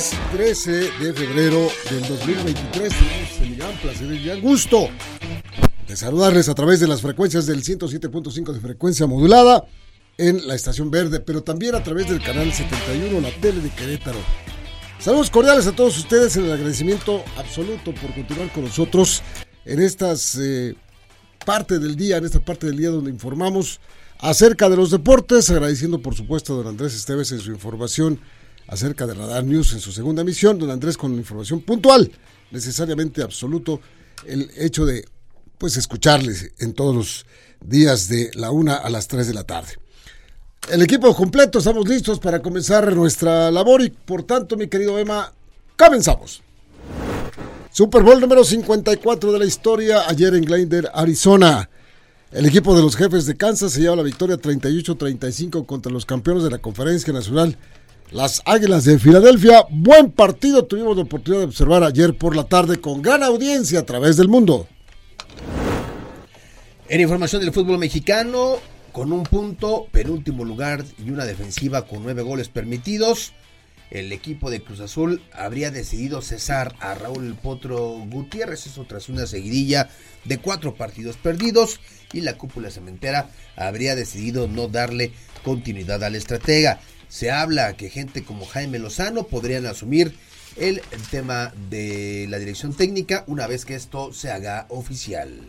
Lunes 13 de febrero del 2023 tenemos el gran placer y el gusto de saludarles a través de las frecuencias del 107.5 de frecuencia modulada en la estación verde, pero también a través del canal 71, la tele de Querétaro. Saludos cordiales a todos ustedes en el agradecimiento absoluto por continuar con nosotros en estas eh, parte del día, en esta parte del día donde informamos acerca de los deportes, agradeciendo por supuesto a don Andrés Esteves en su información acerca de Radar News en su segunda emisión, don Andrés con información puntual, necesariamente absoluto, el hecho de pues escucharles en todos los días de la una a las 3 de la tarde. El equipo completo, estamos listos para comenzar nuestra labor y por tanto, mi querido Emma, comenzamos. Super Bowl número 54 de la historia, ayer en Glendale, Arizona. El equipo de los jefes de Kansas se lleva la victoria 38-35 contra los campeones de la Conferencia Nacional, las Águilas de Filadelfia. Buen partido tuvimos la oportunidad de observar ayer por la tarde con gran audiencia a través del mundo. En información del fútbol mexicano, con un punto, penúltimo lugar y una defensiva con nueve goles permitidos, el equipo de Cruz Azul habría decidido cesar a Raúl Potro Gutiérrez, eso tras una seguidilla de cuatro partidos perdidos, y la cúpula cementera habría decidido no darle continuidad al estratega. Se habla que gente como Jaime Lozano podrían asumir el tema de la dirección técnica una vez que esto se haga oficial.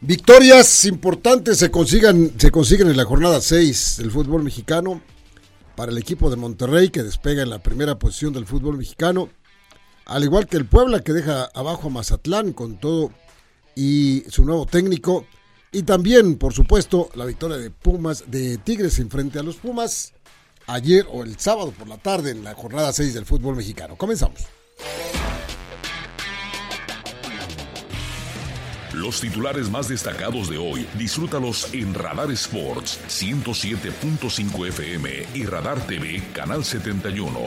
Victorias importantes se consigan, se consiguen en la jornada 6 del fútbol mexicano para el equipo de Monterrey que despega en la primera posición del fútbol mexicano, al igual que el Puebla que deja abajo a Mazatlán con todo y su nuevo técnico y también, por supuesto, la victoria de Pumas de Tigres en frente a los Pumas ayer o el sábado por la tarde en la jornada 6 del fútbol mexicano. Comenzamos. Los titulares más destacados de hoy, disfrútalos en Radar Sports 107.5 FM y Radar TV Canal 71.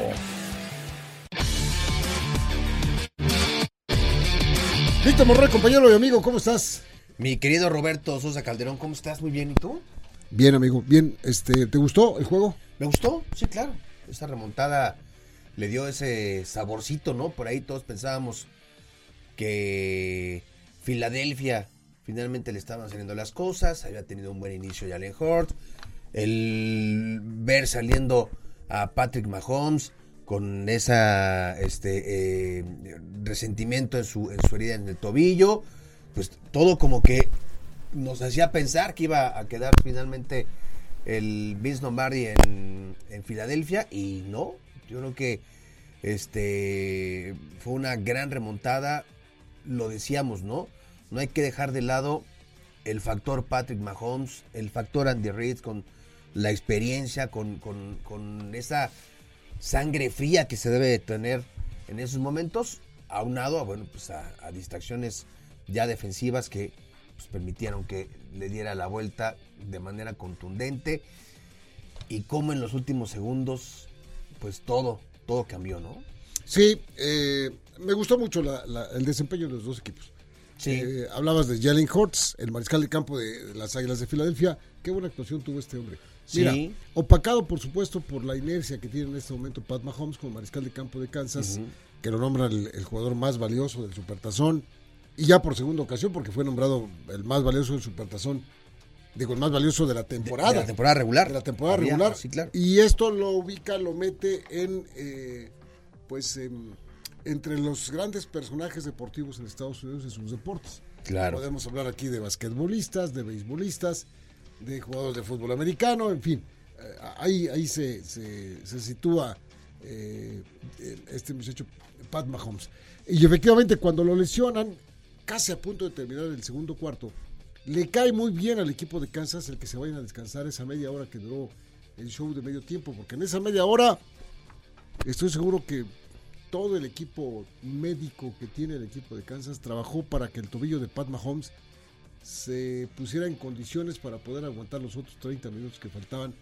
Víctor Morrey, compañero y amigo, ¿cómo estás? Mi querido Roberto Sosa Calderón, ¿cómo estás? Muy bien, ¿y tú? Bien, amigo, bien. Este, ¿Te gustó el juego? ¿Me gustó? Sí, claro. Esa remontada le dio ese saborcito, ¿no? Por ahí todos pensábamos que Filadelfia finalmente le estaban saliendo las cosas, había tenido un buen inicio Jalen Hort, el ver saliendo a Patrick Mahomes con esa este eh, resentimiento en su, en su herida en el tobillo, pues todo como que nos hacía pensar que iba a quedar finalmente el Vince Lombardi en, en Filadelfia y no, yo creo que este fue una gran remontada, lo decíamos, ¿no? No hay que dejar de lado el factor Patrick Mahomes, el factor Andy Reid con la experiencia, con, con, con esa sangre fría que se debe tener en esos momentos, aunado a, bueno, pues a, a distracciones ya defensivas que pues, permitieron que le diera la vuelta de manera contundente y como en los últimos segundos, pues todo, todo cambió, ¿no? Sí, eh, me gustó mucho la, la, el desempeño de los dos equipos. Sí. Eh, hablabas de Jalen Hurts, el mariscal de campo de las Águilas de Filadelfia. Qué buena actuación tuvo este hombre. Mira, Sí. opacado por supuesto por la inercia que tiene en este momento Pat Mahomes como mariscal de campo de Kansas, que lo nombra el, el jugador más valioso del Supertazón. Y ya por segunda ocasión, porque fue nombrado el más valioso del Supertazón. Digo, el más valioso de la temporada. De la temporada regular. de la temporada Había- regular. Sí, claro. Y esto lo ubica, lo mete en, eh, pues, em, entre los grandes personajes deportivos en Estados Unidos en sus deportes. Claro. Podemos hablar aquí de basquetbolistas, de beisbolistas, de jugadores de fútbol americano, en fin. Eh, ahí ahí se, se, se sitúa eh, este muchacho Pat Mahomes. Y efectivamente cuando lo lesionan, casi a punto de terminar el segundo cuarto, Le cae muy bien al equipo de Kansas el que se vayan a descansar esa media hora que duró el show de medio tiempo, porque en esa media hora estoy seguro que todo el equipo médico que tiene el equipo de Kansas trabajó para que el tobillo de Pat Mahomes se pusiera en condiciones para poder aguantar los otros 30 minutos que faltaban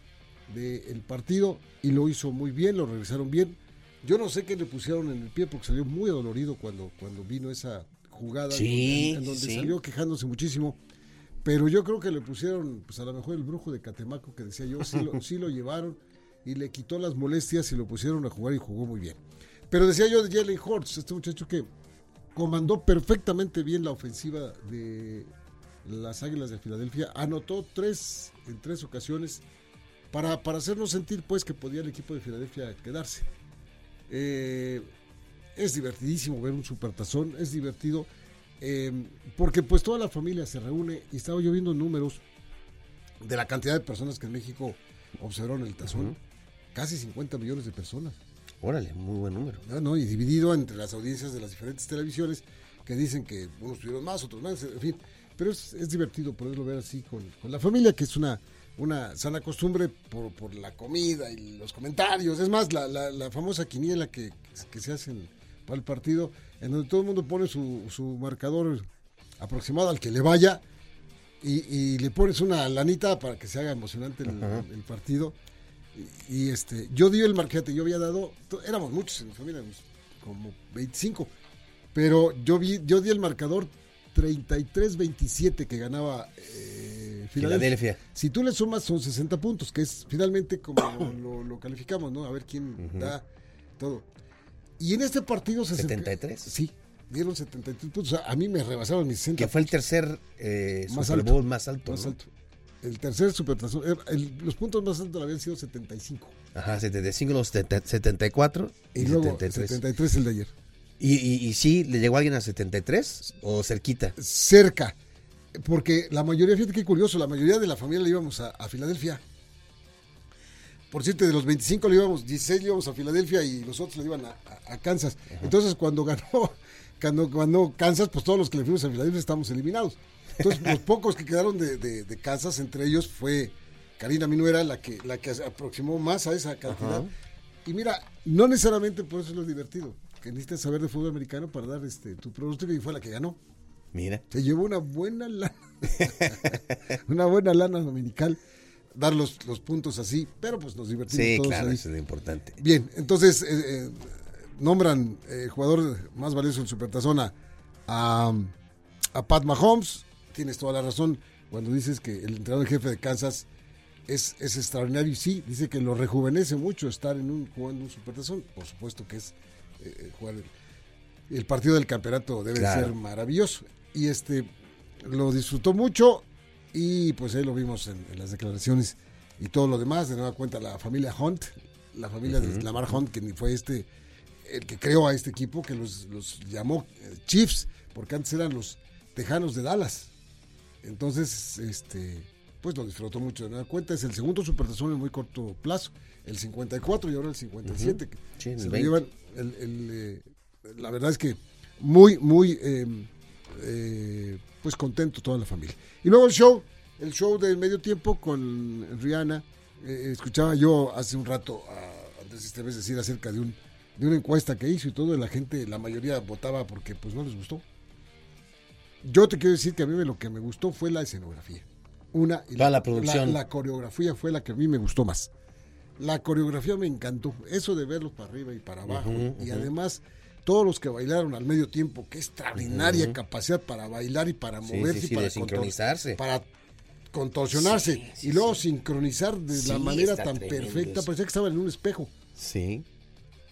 del partido y lo hizo muy bien, lo regresaron bien. Yo no sé qué le pusieron en el pie porque salió muy dolorido cuando, cuando vino esa jugada Sí, en, en donde sí. salió quejándose muchísimo. Pero yo creo que le pusieron, pues a lo mejor el brujo de Catemaco que decía yo, sí lo, sí lo llevaron y le quitó las molestias y lo pusieron a jugar y jugó muy bien. Pero decía yo de Jalen Hurts, este muchacho que comandó perfectamente bien la ofensiva de las Águilas de Filadelfia, anotó tres en tres ocasiones para, para hacernos sentir pues que podía el equipo de Filadelfia quedarse. Eh, es divertidísimo ver un supertazón, es divertido eh, porque pues toda la familia se reúne y estaba yo viendo números de la cantidad de personas que en México observaron el tazón. Casi 50 millones de personas. Órale, muy buen número. ¿no? Y dividido entre las audiencias de las diferentes televisiones que dicen que unos tuvieron más, otros más, en fin. Pero es, es divertido poderlo ver así con, con, la familia, que es una, una sana costumbre por, por la comida y los comentarios. Es más, la, la, la famosa quiniela que, que, se hace para el partido, en donde todo el mundo pone su, su marcador aproximado al que le vaya y, y, le pones una lanita para que se haga emocionante el, el partido. Y, y, este, yo di el marquete, yo había dado, éramos muchos en mi familia, como 25, pero yo vi, yo di el marcador 33-27 que ganaba eh, Filadelfia. Si tú le sumas son 60 puntos, que es finalmente como lo, lo, calificamos, ¿no? A ver quién uh -huh. da todo. Y en este partido se 73. Sí, dieron 73 puntos. O sea, a mí me rebasaron mis 60. Que fue el tercer eh, más Super Bowl más alto. Más ¿no? alto. El tercer supertazón. El, los puntos más altos habían sido 75. Ajá, 75, los 74 y, y luego 73. 73 el de ayer. ¿Y, y, y sí le llegó alguien a 73 o cerquita? Cerca. Porque la mayoría, fíjate qué curioso, la mayoría de la familia le íbamos a, a Filadelfia. Por cierto, de los 25 le íbamos, 16 le íbamos a Filadelfia y los otros le iban a, a, a Kansas. Ajá. Entonces, cuando ganó, cuando ganó Kansas, pues todos los que le fuimos a Filadelfia estamos eliminados. Entonces, los pocos que quedaron de, de, de, Kansas, entre ellos fue Karina Minuera, la que, la que aproximó más a esa cantidad. Ajá. Y mira, no necesariamente por eso es lo divertido, que necesitas saber de fútbol americano para dar este tu pronóstico y fue la que ganó. Mira. Se llevó una buena lana. una buena lana dominical. Dar los, los, puntos así, pero pues nos divertimos sí, todos claro, ahí. eso es lo importante. Bien, entonces eh, eh, nombran eh, jugador más valioso del Supertazón a, a, Pat Mahomes. Tienes toda la razón cuando dices que el entrenador jefe de Kansas es, es extraordinario y sí, dice que lo rejuvenece mucho estar en un, jugando un Supertazón. Por supuesto que es jugar el, el, partido del campeonato debe claro. ser maravilloso. Y este lo disfrutó mucho y pues ahí lo vimos en, en, las declaraciones y todo lo demás. De nueva cuenta la familia Hunt, la familia uh -huh. de Lamar Hunt, que fue este el que creó a este equipo, que los, los llamó eh, Chiefs, porque antes eran los Tejanos de Dallas. Entonces, este, pues lo disfrutó mucho. De nueva cuenta es el segundo supertazón en muy corto plazo, el 54 y ahora el 57. Uh -huh. sí, se lo llevan el, el, eh, la verdad es que muy, muy eh, eh, pues contento toda la familia. Y luego el show, el show del medio tiempo con Rihanna. Eh, escuchaba yo hace un rato a Andrés Esteves decir acerca de un de una encuesta que hizo y todo, y la gente, la mayoría votaba porque pues no les gustó. Yo te quiero decir que a mí lo que me gustó fue la escenografía. Una y la, la, producción. La, la, coreografía fue la que a mí me gustó más. La coreografía me encantó. Eso de verlos para arriba y para abajo. Uh -huh, y uh -huh. además, todos los que bailaron al medio tiempo, qué extraordinaria uh -huh. capacidad para bailar y para moverse sí, sí, y para sincronizarse. Para contorsionarse y luego sincronizar de la manera tan perfecta. Parecía que estaban en un espejo. Sí.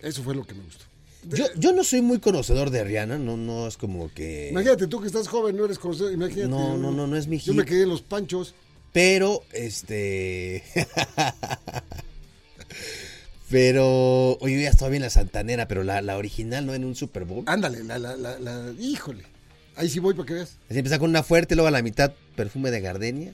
Eso fue lo que me gustó. Yo, yo, no soy muy conocedor de Rihanna, no, no es como que. Imagínate, tú que estás joven, no eres conocedor, imagínate. No, no, no, no es mi hit. Yo me quedé en los panchos. Pero, este. pero. Oye, ya estaba bien la Santanera, pero la, la, original, ¿no? En un Super Bowl. Ándale, la, la, la, la, Híjole. Ahí sí voy para que veas. Así empieza con una fuerte, luego a la mitad perfume de gardenia.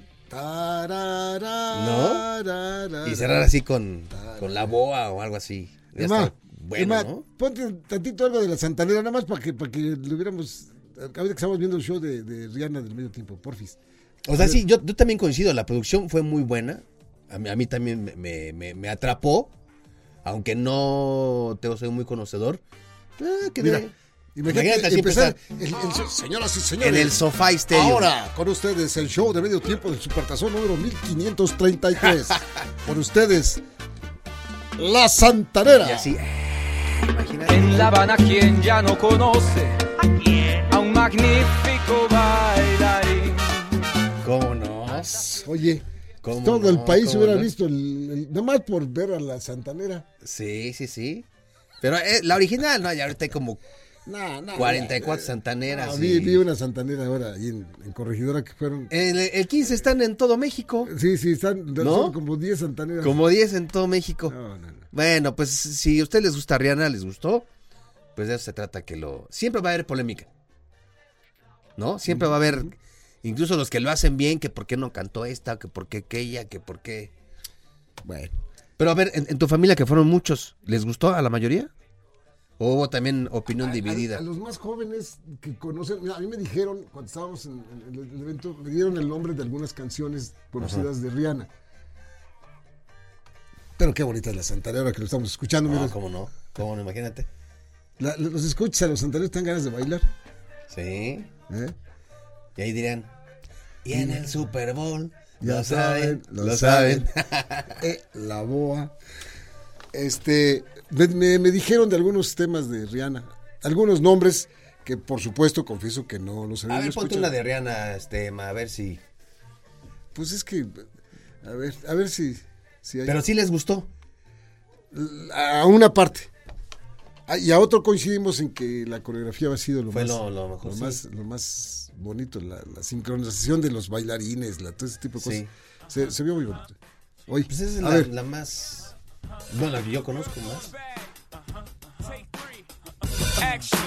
¿No? Y cerrar así con, con la boa o algo así. Ya Emma, está bueno, Emma, ¿no? ponte tantito algo de la Santanera, nada más para que, para que lo hubiéramos. Ahorita que estamos viendo el show de, de Rihanna del medio tiempo, porfis. O sea, sí, yo, yo también coincido, la producción fue muy buena. A mí, a mí también me- me- me atrapó, aunque no te soy muy conocedor. Quedé- Mira, imagínate, Imagínate así empezar. el- el- señoras y señores. en el Sofá Stadium. Ahora, con ustedes, el show de medio tiempo del Supertazón número 1533. con ustedes, La Santanera. Y así, ah, imagínate. En La Habana quien ya no conoce a un magnífico bailarín. ¿Cómo no? Oye, ¿Cómo todo el no? país ¿Cómo hubiera no? visto, el, el- nada más por ver a La Santanera. Sí, sí, sí. Pero eh, la original, no, ya ahorita hay como Nah, nah, 44 nah. santaneras. Y- vi, vi una Santanera ahora ahí en, en Corregidora que fueron. El, el 15 están en todo México. Sí, sí, están ¿No? son como 10 Santaneras. Como 10 en todo México. No, no, no. Bueno, pues si a ustedes les gusta Rihanna, les gustó, pues de eso se trata que lo... Siempre va a haber polémica. ¿No? Siempre va a haber, incluso los que lo hacen bien, que por qué no cantó esta, que por qué aquella, que por qué... Bueno. Pero a ver, en, en tu familia que fueron muchos, ¿les gustó a la mayoría? ¿O hubo también opinión A- dividida? A, los más jóvenes que conocen, mira, a mí me dijeron, cuando estábamos en, en el, evento, me dieron el nombre de algunas canciones conocidas de Rihanna. Pero qué bonita es la Santanera ahora que lo estamos escuchando. No, mira. ¿cómo no? ¿Cómo no? Imagínate. La- los escuchas a los santaneros, dan ganas de bailar. Sí. ¿eh? Y ahí dirían, y en el Super Bowl, Ya lo saben, saben, lo saben. Eh, la boa. Este, me, me- me dijeron de algunos temas de Rihanna, algunos nombres que por supuesto confieso que no los había A ver, ponte una de Rihanna, este, a ver si... Pues es que, a ver, a ver si, si hay... Pero sí les gustó. a una parte. Ah, Y a otro coincidimos en que la coreografía ha sido lo Fue más, lo- lo mejor, sí. más, lo más bonito, la, la sincronización de los bailarines, la, todo ese tipo de cosas. Sí. Se, se vio muy bonito. Oye, Pues esa es la, más... Bueno, la que yo conozco más. action.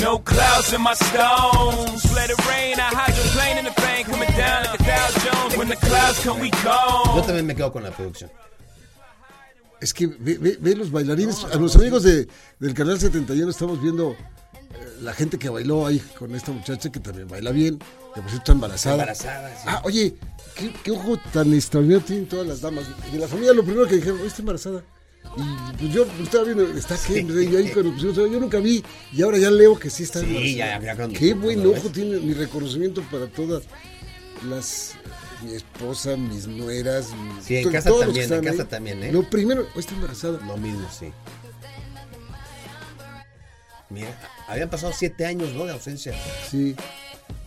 No clouds in my stones. Let it rain. I hydroplane in the bank. Coming down like a Dow Jones. When the clouds come, we Yo go. también me quedo con la producción. Es que ve, ve- ve los bailarines, a los amigos de, del Canal 71 estamos viendo eh, la gente que bailó ahí con esta muchacha que también baila bien, que por cierto está embarazada. Embarazada, sí. Ah, oye, ¿qué, qué ojo tan extraordinario tienen todas las damas. De la familia lo primero que dijeron, "Oye, está embarazada. Y pues yo estaba viendo, está Henry ahí con yo, nunca vi y ahora ya leo que sí está Sí, embarazada. ya, ya cuando- Qué buen ojo ves. tiene mi reconocimiento para todas las mi esposa, mis nueras, mi- Sí, en casa todos también, en casa también, ¿eh? Lo primero, "Oye, está embarazada. Lo mismo, sí. Mira, habían pasado siete años, ¿no? De ausencia. Sí.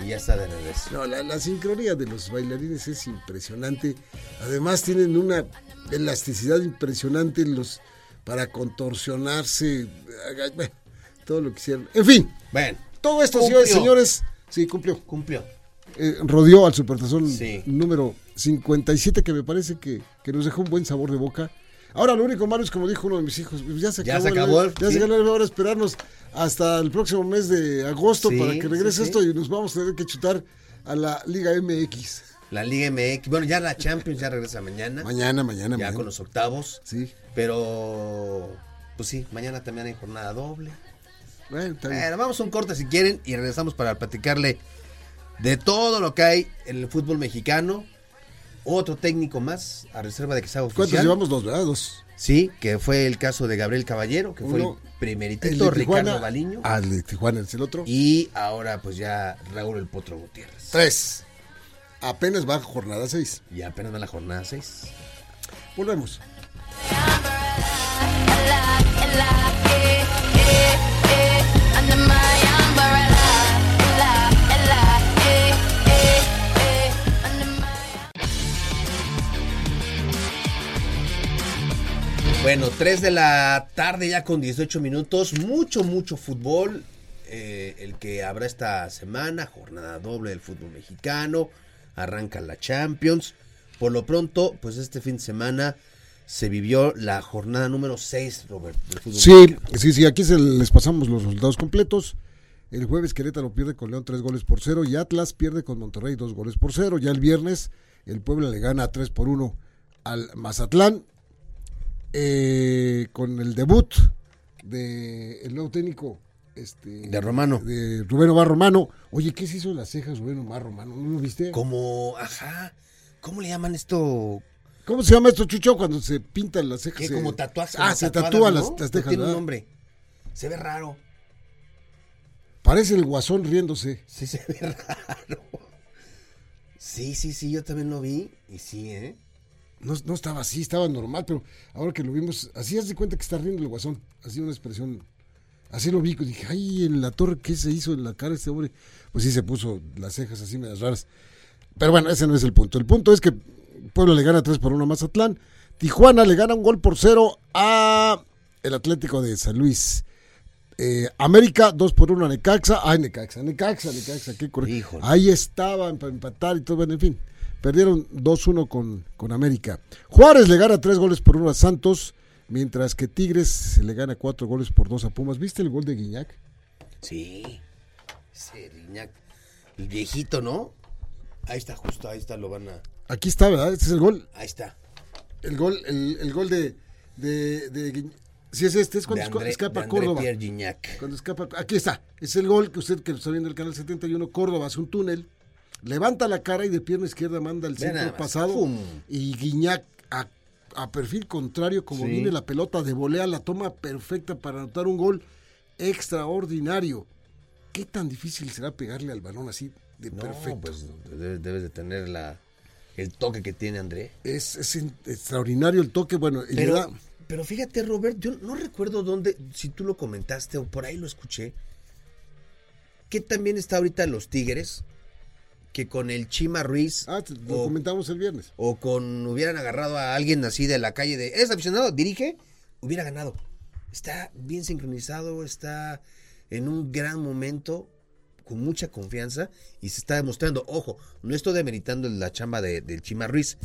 Y ya está de regreso. No, la, la sincronía de los bailarines es impresionante. Además tienen una elasticidad impresionante los para contorsionarse, todo lo que hicieron. En fin, Bueno, todo esto, Cumplió. señores, señores, sí, cumplió. cumplió. Eh, rodeó al Supertazón Sí. número 57, que me parece que, que nos dejó un buen sabor de boca. Ahora, lo único malo es, como dijo uno de mis hijos, pues ya se Ya acabó. se acabó el- ya se acabó, ahora esperarnos hasta el próximo mes de agosto Sí, para que regrese esto y nos vamos a tener que chutar a la Liga MX. La Liga MX. Bueno, ya la Champions ya regresa mañana. Mañana, mañana, ya mañana. con los octavos. Sí. Pero, pues sí, mañana también hay jornada doble. Bueno. Bueno, vamos a un corte si quieren y regresamos para platicarle de todo lo que hay en el fútbol mexicano. Otro técnico más, a reserva de que sea ¿Cuántos oficial. llevamos? Dos, ¿verdad? Dos. Sí, que fue el caso de Gabriel Caballero, que fue Uno, el El primeritito, de Ricardo. Baliño. Ah, el de Tijuana es el otro. Y ahora pues ya Raúl el Potro Gutiérrez. Tres. Apenas va jornada seis. Y apenas va la jornada 6. Volvemos. Bueno, 3 de la tarde ya con 18 minutos. Mucho, mucho fútbol. eh, el que habrá esta semana. Jornada doble del fútbol mexicano. Arranca la Champions. Por lo pronto, pues este fin de semana se vivió la jornada número 6, Robert, del fútbol Sí, mexicano. sí, sí, aquí se les pasamos los resultados completos. El jueves Querétaro pierde con León tres goles por cero y Atlas pierde con Monterrey dos goles por cero. Ya el viernes el Puebla le gana tres por uno al Mazatlán. Eh, con el debut del nuevo técnico este, De Romano. De Rubén Omar Romano. Oye, ¿qué se hizo de las cejas Rubén Omar Romano? ¿No lo viste? Como, ajá, ¿cómo le llaman esto? ¿Cómo se llama esto, Chucho, cuando se pintan las cejas? Que como tatuajes. Ah, se tatúan ¿no? las, las tejas, Tiene un nombre. Se ve raro. Parece el guasón riéndose. Sí, se ve raro. Sí, sí, sí, yo también lo vi. Y sí, ¿eh? No, no estaba así, estaba normal, pero ahora que lo vimos, así haz de cuenta que está riendo el guasón. Así una expresión. Así lo vi, y dije, ay, en la torre, ¿qué se hizo en la cara este hombre? Pues sí, se puso las cejas así medias raras. Pero bueno, ese no es el punto. El punto es que Puebla le gana 3 por 1 a Mazatlán. Tijuana le gana un gol por 0 a el Atlético de San Luis. Eh, América 2 por 1 a Necaxa. Ay, Necaxa, Necaxa, Necaxa, qué correcto. Ahí estaban para empatar y todo, bueno, en fin. Perdieron 2-1 con, con América. Juárez le gana 3 goles por 1 a Santos, mientras que Tigres le gana 4 goles por 2 a Pumas. ¿Viste el gol de Guiñac? Sí. Ese. El viejito, ¿no? Ahí está, justo, ahí está, lo van a. Aquí está, ¿verdad? Este es el gol. Ahí está. El gol, el, el gol de, de, de Guiñ- Si es este, es cuando André, escapa Córdoba. Cuando escapa, aquí está, es el gol que usted que está viendo el canal 71, Córdoba hace un túnel, levanta la cara y de pierna izquierda manda el centro pasado ¡pum! y Guiñac a, a perfil contrario, como Sí. viene la pelota de volea, la toma perfecta para anotar un gol extraordinario. ¿Qué tan difícil será pegarle al balón así de No, perfecto? pues debes, de tener la, el toque que tiene André. Es, es in- extraordinario el toque, bueno, Pero, da- pero fíjate, Robert, yo no recuerdo dónde, si tú lo comentaste o por ahí lo escuché, que también está ahorita los Tigres, que con el Chima Ruiz Ah, lo o, comentamos el viernes. o con hubieran agarrado a alguien así de la calle de, ¿es aficionado? Dirige, hubiera ganado. Está bien sincronizado, está en un gran momento, con mucha confianza y se está demostrando. Ojo, no estoy demeritando la chamba de- del Chima Ruiz,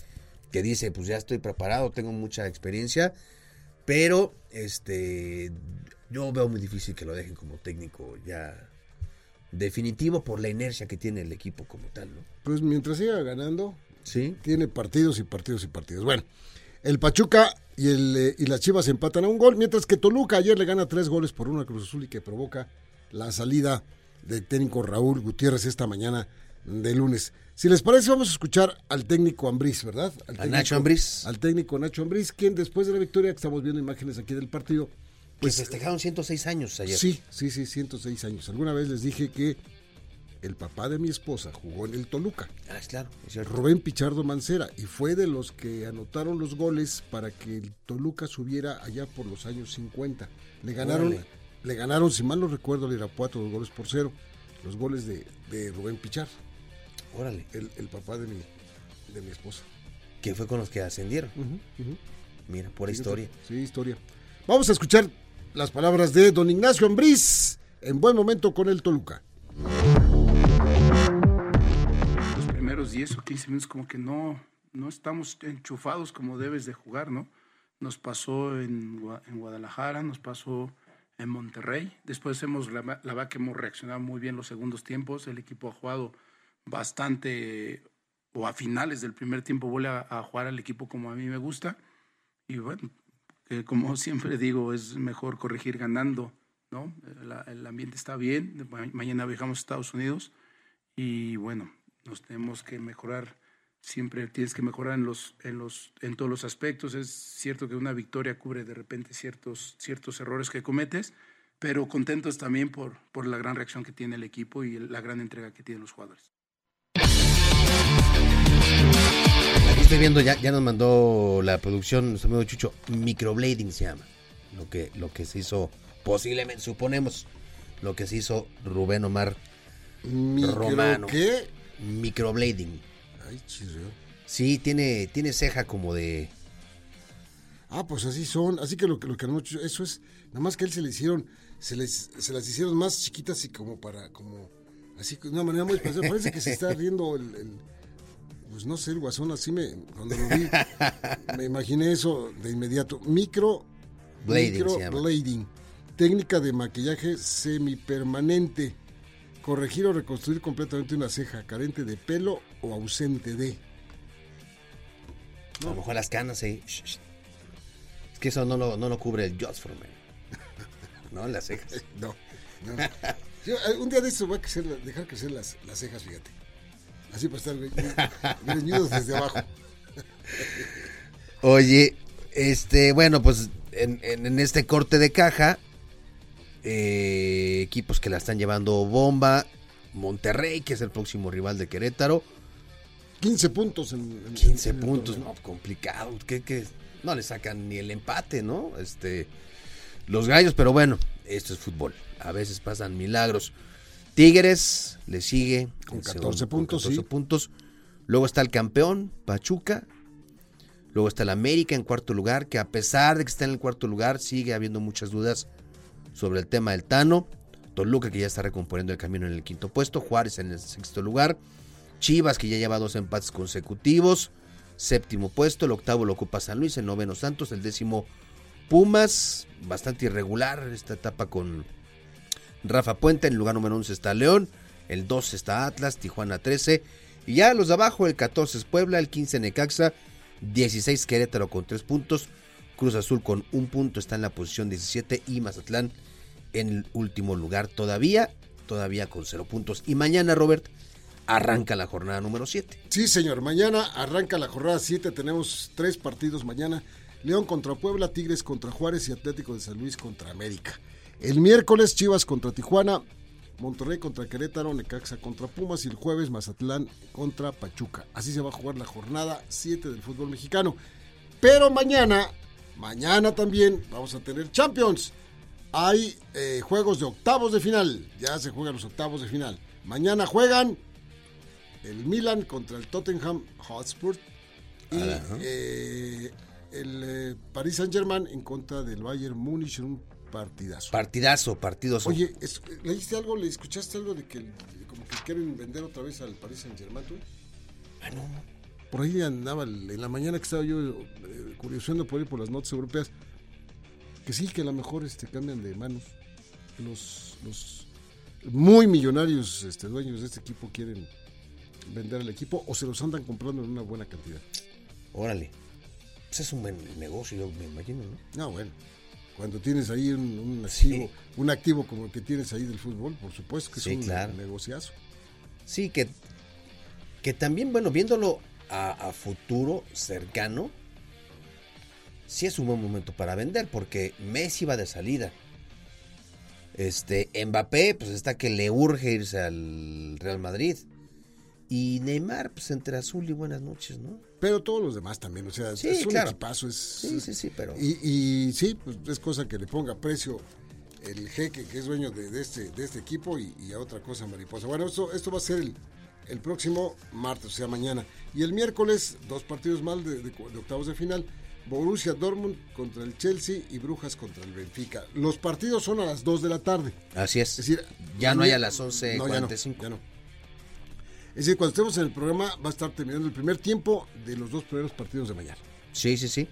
que dice, pues ya estoy preparado, tengo mucha experiencia, pero este yo veo muy difícil que lo dejen como técnico ya definitivo por la inercia que tiene el equipo como tal, ¿no? Pues mientras siga ganando, Sí. tiene partidos y partidos y partidos. Bueno, el Pachuca y, el, eh, y las Chivas empatan a un gol, mientras que Toluca ayer le gana tres goles por una Cruz Azul y que provoca la salida del técnico Raúl Gutiérrez esta mañana de lunes. Si les parece, vamos a escuchar al técnico Ambriz, ¿verdad? Al A Nacho Ambriz. Al técnico Nacho Ambriz, quien después de la victoria, que estamos viendo imágenes aquí del partido, Pues festejaron 106 años ayer. sí, sí, sí, 106 años. Alguna vez les dije que el papá de mi esposa jugó en el Toluca. Ah, es claro, es cierto. Rubén Pichardo Mancera y fue de los que anotaron los goles para que el Toluca subiera allá por los años 50. Le ganaron, Órale. le ganaron, si mal no recuerdo, al Irapuato dos goles por cero. Los goles de, de Rubén Pichar, Órale. el, el papá de mi, de mi esposa. Que fue con los que ascendieron. Mira, por historia. Sí, historia. Vamos a escuchar las palabras de don Ignacio Ambriz en buen momento con el Toluca. los primeros 10 o 15 minutos como que no, no estamos enchufados como debes de jugar, ¿no? Nos pasó en, en Guadalajara, nos pasó en Monterrey. Después hemos, la, verdad que hemos reaccionado muy bien los segundos tiempos. El equipo ha jugado bastante, o a finales del primer tiempo vuelve a jugar al equipo como a mí me gusta. Y bueno, que como siempre digo, es mejor corregir ganando, ¿no? La- el ambiente está bien. Ma- Mañana viajamos a Estados Unidos y bueno, nos tenemos que mejorar. Siempre tienes que mejorar en los, en los, en todos los aspectos. Es cierto que una victoria cubre de repente ciertos, ciertos errores que cometes, pero contentos también por, por la gran reacción que tiene el equipo y la gran entrega que tienen los jugadores. Aquí estoy viendo, ya, ya nos mandó la producción, nuestro amigo Chucho, microblading se llama. Lo que, lo que se hizo, posiblemente, suponemos, lo que se hizo Rubén Omar, Micro- Romano. ¿Qué? microblading. Ay, chisreo. Sí, tiene, tiene ceja como de... Ah, pues así son. Así que lo que lo que anoche- eso es, nada más que a él se le hicieron, se les, se las hicieron más chiquitas y como para, como, así de una manera muy especial. Parece que se está riendo el, el- pues no sé, el guasón así me, cuando lo vi, me imaginé eso de inmediato. Micro, Blading llama. blading, técnica de maquillaje semipermanente. Corregir o reconstruir completamente una ceja carente de pelo o ausente de. A lo mejor las canas, eh. Es que eso no lo, no lo cubre el Just for Men. No, las cejas. No. No. Yo, eh, un día de estos voy a crecer, dejar crecer las, las cejas, fíjate. Así para estar gre- greñudos desde abajo. Oye, este, bueno, pues en, en- en este corte de caja, eh, equipos que la están llevando bomba, Monterrey, que es el próximo rival de Querétaro, 15 puntos en, en- 15 en el puntos, no, complicado, que, que no le sacan ni el empate, ¿no? Este, los gallos, pero bueno, esto es fútbol, a veces pasan milagros. Tigres le sigue Con en 14 puntos, 14 sí. puntos. Luego está el campeón, Pachuca. Luego está el América en cuarto lugar, que a pesar de que está en el cuarto lugar, sigue habiendo muchas dudas sobre el tema del Tano. Toluca, que ya está recomponiendo el camino en el quinto puesto. Juárez en el sexto lugar. Chivas, que ya lleva dos empates consecutivos. Séptimo puesto. El octavo lo ocupa San Luis. El noveno Santos. El décimo Pumas. Bastante irregular esta etapa con Rafa Puente. En el lugar número 11 está León. El 12 está Atlas. Tijuana 13. Y ya los de abajo, el 14 es Puebla. El 15 Necaxa. 16 Querétaro con 3 puntos. Cruz Azul con un punto está en la posición 17 y Mazatlán en el último lugar todavía, todavía con 0 puntos. Y mañana, Robert, arranca la jornada número 7. Sí, señor. Mañana arranca la jornada 7. Tenemos tres partidos mañana. León contra Puebla, Tigres contra Juárez y Atlético de San Luis contra América. El miércoles Chivas contra Tijuana, Monterrey contra Querétaro, Necaxa contra Pumas y el jueves Mazatlán contra Pachuca. Así se va a jugar la jornada 7 del fútbol mexicano. Pero mañana, mañana también vamos a tener Champions. Hay eh, juegos de octavos de final. Ya se juegan los octavos de final. Mañana juegan el Milan contra el Tottenham Hotspur y eh, el eh, Paris Saint Germain en contra del Bayern Múnich en un partidazo. Partidazo, partidos. Oye, ¿leíste algo, le escuchaste algo de que como que quieren vender otra vez al Paris Saint Germain? tú? Por ahí andaba en la mañana que estaba yo eh, curioseando por ahí por las notas europeas. Que sí, que a lo mejor este, cambian de manos. Los, los muy millonarios este, dueños de este equipo quieren vender el equipo o se los andan comprando en una buena cantidad. Órale. Pues es un buen negocio, yo me imagino, ¿no? No, bueno. Cuando tienes ahí un, un activo, un activo como el que tienes ahí del fútbol, por supuesto que Sí, es un claro. negociazo. Sí, que, que también, bueno, viéndolo a, a futuro cercano, sí es un buen momento para vender, porque Messi va de salida. Este, Mbappé, pues está que le urge irse al Real Madrid. Y Neymar, pues entre azul y buenas noches, ¿no? Pero todos los demás también, o sea, Sí, es un claro. equipazo. Es, Sí, sí, sí, pero. Y, y sí, pues es cosa que le ponga precio el jeque que es dueño de, de este, de este equipo y, y a otra cosa mariposa. Bueno, esto, esto va a ser el, el próximo martes, o sea, mañana. Y el miércoles, dos partidos más de, de- de octavos de final. Borussia Dortmund contra el Chelsea y Brujas contra el Benfica. Los partidos son a las 2 de la tarde. Así es. Es decir, ya no hay a las No, ya no, 11.45. ya no. Es decir, cuando estemos en el programa va a estar terminando el primer tiempo de los dos primeros partidos de mañana. Sí, sí, sí.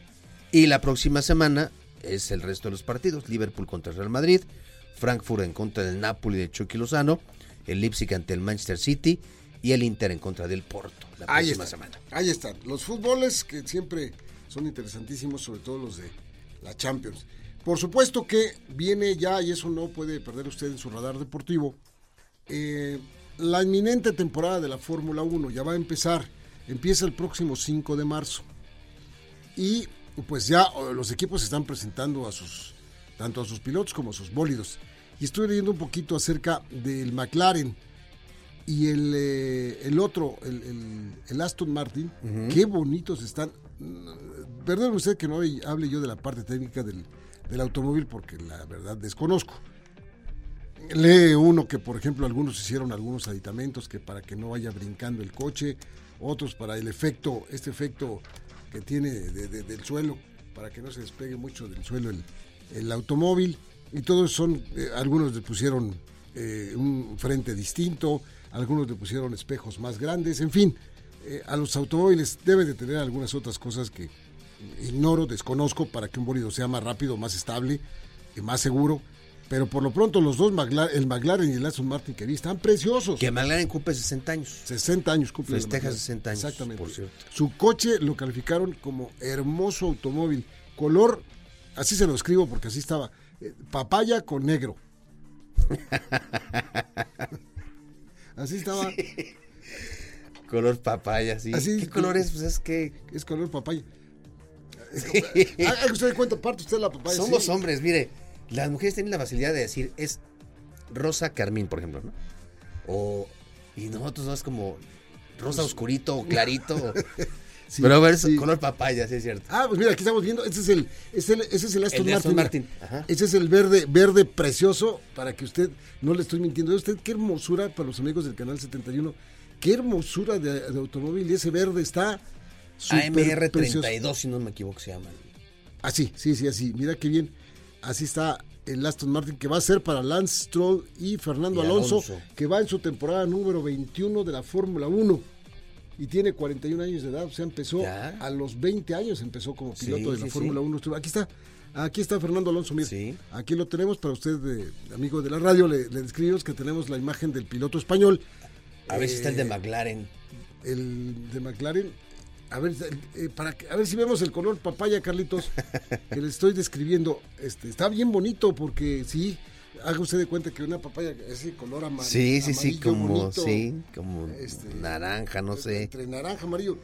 Y la próxima semana es el resto de los partidos. Liverpool contra el Real Madrid, Frankfurt en contra del Napoli de Chucky Lozano, el Leipzig ante el Manchester City y el Inter en contra del Porto la Ahí próxima está. semana. Ahí están. Los fútboles que siempre son interesantísimos, sobre todo los de la Champions. Por supuesto que viene ya, y eso no puede perder usted en su radar deportivo, eh, la inminente temporada de la Fórmula 1 ya va a empezar. Empieza el próximo 5 de marzo. Y pues ya oh, los equipos están presentando a sus, tanto a sus pilotos como a sus bólidos. Y estoy leyendo un poquito acerca del McLaren y el, eh, el otro, el, el- el Aston Martin. Qué bonitos están. Perdóneme usted que no hable yo de la parte técnica del, del automóvil porque la verdad desconozco. Lee uno que, por ejemplo, algunos hicieron algunos aditamentos que para que no vaya brincando el coche, otros para el efecto, este efecto que tiene de- de- del suelo, para que no se despegue mucho del suelo el, automóvil. Y todos son, eh, algunos le pusieron eh, un frente distinto, algunos le pusieron espejos más grandes, en fin, eh, a los automóviles deben de tener algunas otras cosas que ignoro, desconozco, para que un bólido sea más rápido, más estable y más seguro. Pero por lo pronto los dos, McLaren, el McLaren y el Aston Martin que vi, están preciosos. Que McLaren cumple 60 años. 60 años cumple. Festeja McLaren. 60 años, Exactamente. por cierto. Su coche lo calificaron como hermoso automóvil. Color, así se lo escribo porque así estaba. eh, papaya con negro. Así estaba. Color papaya, sí. Así- ¿Qué color es? Pues es que Es color papaya. Haga usted de cuenta, parte usted la papaya. somos sí. hombres, mire. Las mujeres tienen la facilidad de decir es rosa carmín, por ejemplo, ¿no? O y nosotros no es como rosa oscurito o clarito. Sí, Pero a ver, sí. color papaya, sí es cierto. Ah, pues mira, aquí estamos viendo, ese es el, es el- ese es el Aston El de Aston Martin. Ese es el verde, verde precioso, para que usted, no le estoy mintiendo, usted qué hermosura para los amigos del canal 71, qué hermosura de, de automóvil, y ese verde está súper precioso. AMR32, si no me equivoco, se llama. Así, sí, sí, así, mira qué bien, así está el Aston Martin que va a ser para Lance Stroll y Fernando Y Alonso, Alonso. que va en su temporada número 21 de la Fórmula 1. Y tiene 41 años de edad, o sea, empezó Ya. a los 20 años, empezó como Sí, piloto de la sí, Fórmula sí. 1. Aquí está, aquí está Fernando Alonso, mira. Aquí lo tenemos para usted, de- amigo de la radio, le, le describimos que tenemos la imagen del piloto español, A ver si está el de Eh, McLaren. el de McLaren. A ver, eh, para que- a ver si vemos el color papaya, Carlitos, que le estoy describiendo. Este, está bien bonito porque sí, haga usted de cuenta que una papaya ese color ama- Sí, sí, sí, amarillo como, bonito, sí, como este, naranja, no sé. Entre naranja, amarillo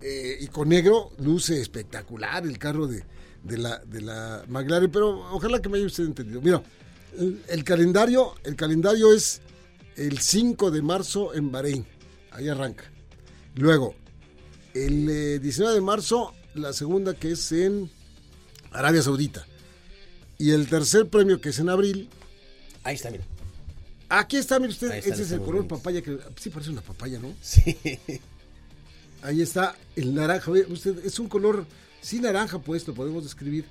eh, y con negro, luce espectacular el carro de, de la, de la McLaren, pero ojalá que me haya usted entendido. Mira, el, el calendario, el calendario es el 5 de marzo en Bahrein, ahí arranca. Luego, el eh, 19 de marzo, la segunda que es en Arabia Saudita. Y el tercer premio que es en abril, Ahí está, mira. aquí está, mire usted, está, ese es el color papaya, que sí parece una papaya, ¿no? Sí. Ahí está el naranja. Usted, es un color, sí naranja pues, lo podemos describir.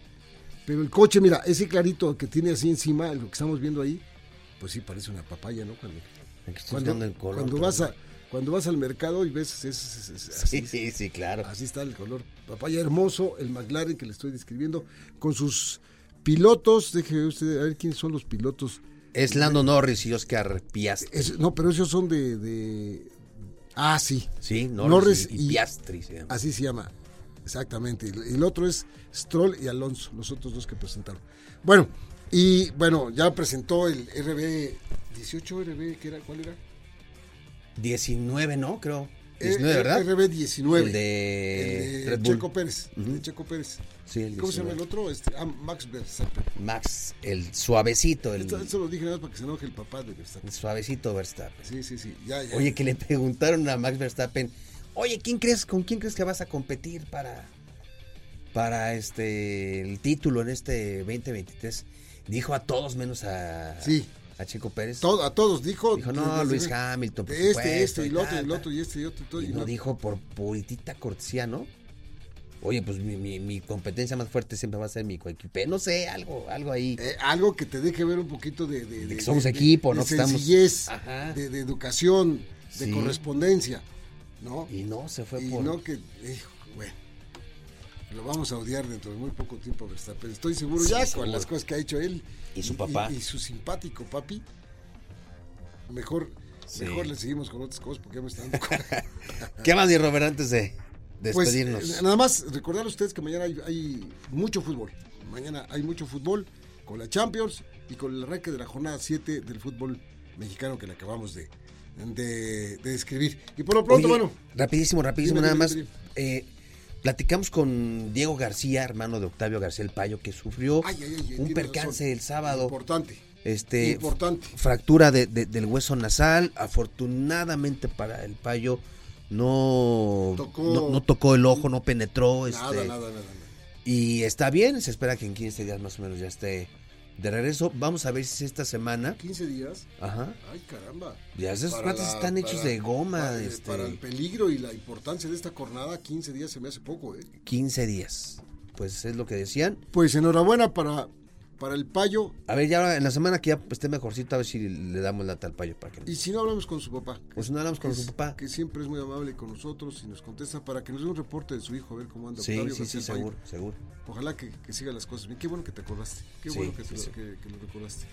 Pero el coche, mira, ese clarito que tiene así encima, lo que estamos viendo ahí, pues sí parece una papaya, ¿no? Cuando, cuando, el color. cuando vas a, cuando vas al mercado y ves, es- es- es- es- así, Sí, sí, sí, claro. así está el color papaya hermoso, el McLaren que le estoy describiendo, con sus pilotos, déjeme usted a ver quiénes son los pilotos. Es Lando Norris y Oscar Piastri. Es- no, pero esos son de, de- Ah, sí, Sí, Norris, Norris y, Piastri se llama. Así se llama, exactamente. Y el otro es Stroll y Alonso, los otros dos que presentaron. Bueno, y bueno, ya presentó el RB 18 RB, ¿qué era? ¿Cuál era? 19, ¿no? Creo. Eh, 19, ¿verdad? RB 19. El de El de Red Bull. Checo Pérez. el de Checo Pérez. Sí, el ¿Cómo se llama 19. el otro? Este, ah, Max Verstappen. Max, el suavecito, el, Esto, esto lo dije nada más para que se enoje el papá de Verstappen. el suavecito Verstappen. Sí, sí, sí. Ya, ya. Oye, que le preguntaron a Max Verstappen, oye, ¿quién crees, con quién crees que vas a competir para, para este el título en este 2023? Dijo a todos menos a, Sí. A Checo Pérez. Todo- a todos dijo. Dijo, no, Luis Hamilton, por Este, supuesto, este, y el otro, y el tal". otro, y este, y otro. y todo, Y y no no- dijo por puritita cortesía, ¿no? Oye, pues mi, mi- mi competencia más fuerte siempre va a ser mi coequipe. No sé, algo, algo ahí. Eh, algo que te deje ver un poquito de, de, De que somos equipo, ¿no? de Que estamos- sencillez, Ajá. de, de educación, de Sí. correspondencia, ¿no? Y no, se fue Y por... no que, hijo, bueno, lo vamos a odiar dentro de muy poco tiempo a Verstappen. Estoy seguro Sí, ya seguro. con las cosas que ha hecho él. Y su papá. Y, su simpático papi. Mejor, Sí. mejor le seguimos con otras cosas porque ya me están dando. ¿Qué más, mi Robert, antes de Pues despedirnos? eh, nada más recordar a ustedes que mañana hay, hay mucho fútbol. Mañana hay mucho fútbol con la Champions y con el arranque de la jornada 7 del fútbol mexicano que le acabamos de, de, de describir. Y por lo pronto, Oye, bueno, rapidísimo, rapidísimo, Dime, nada dime, más. dime. eh, platicamos con Diego García, hermano de Octavio García el Payo, que sufrió ay, ay, ay, un percance razón. el sábado. Importante. Este, Importante. fractura de- de- del hueso nasal. Afortunadamente para el Payo no Tocó- no, no tocó el ojo, no penetró. Nada, este, nada, nada, nada. Y está bien, se espera que en 15 días más o menos ya esté de regreso. Vamos a ver si esta semana. 15 días. Ajá. Ay, caramba. Ya esos cuates están hechos de goma. Para, este, para el peligro y la importancia de esta jornada, 15 días se me hace poco, ¿eh? 15 días. Pues es lo que decían. Pues enhorabuena para, para el payo. A ver, ya en la semana que ya esté mejorcito, a ver si le damos lata al payo para que Y si no hablamos con su papá. Pues no hablamos con su papá. Que siempre es muy amable con nosotros y nos contesta para que nos dé un reporte de su hijo, a ver cómo anda Sí, Octavio sí, sí, Payo. seguro, seguro. Ojalá que, que siga las cosas bien. Qué bueno que te acordaste. Qué Sí, bueno que, te sí, que- que lo recordaste.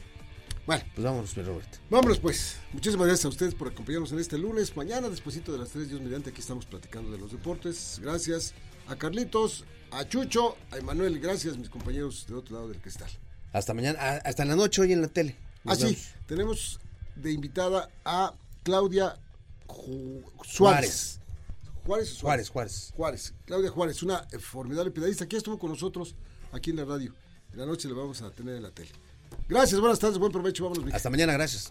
Bueno, Pues vámonos, mi Robert. vámonos pues. Muchísimas gracias a ustedes por acompañarnos en este lunes. Mañana, despuesito de las 3, Dios mediante, aquí estamos platicando de los deportes. Gracias a Carlitos, a Chucho, a Emanuel. Gracias, mis compañeros de otro lado del cristal. Hasta mañana, a- hasta en la noche hoy en la tele. Nos Ah, sí, vemos. tenemos de invitada a Claudia Ju- Suárez. Juárez. Juárez, Juárez. Juárez. Claudia Juárez, una eh, formidable periodista que estuvo con nosotros aquí en la radio. En la noche le vamos a tener en la tele. Gracias, buenas tardes, buen provecho, vámonos. Hasta mañana, gracias.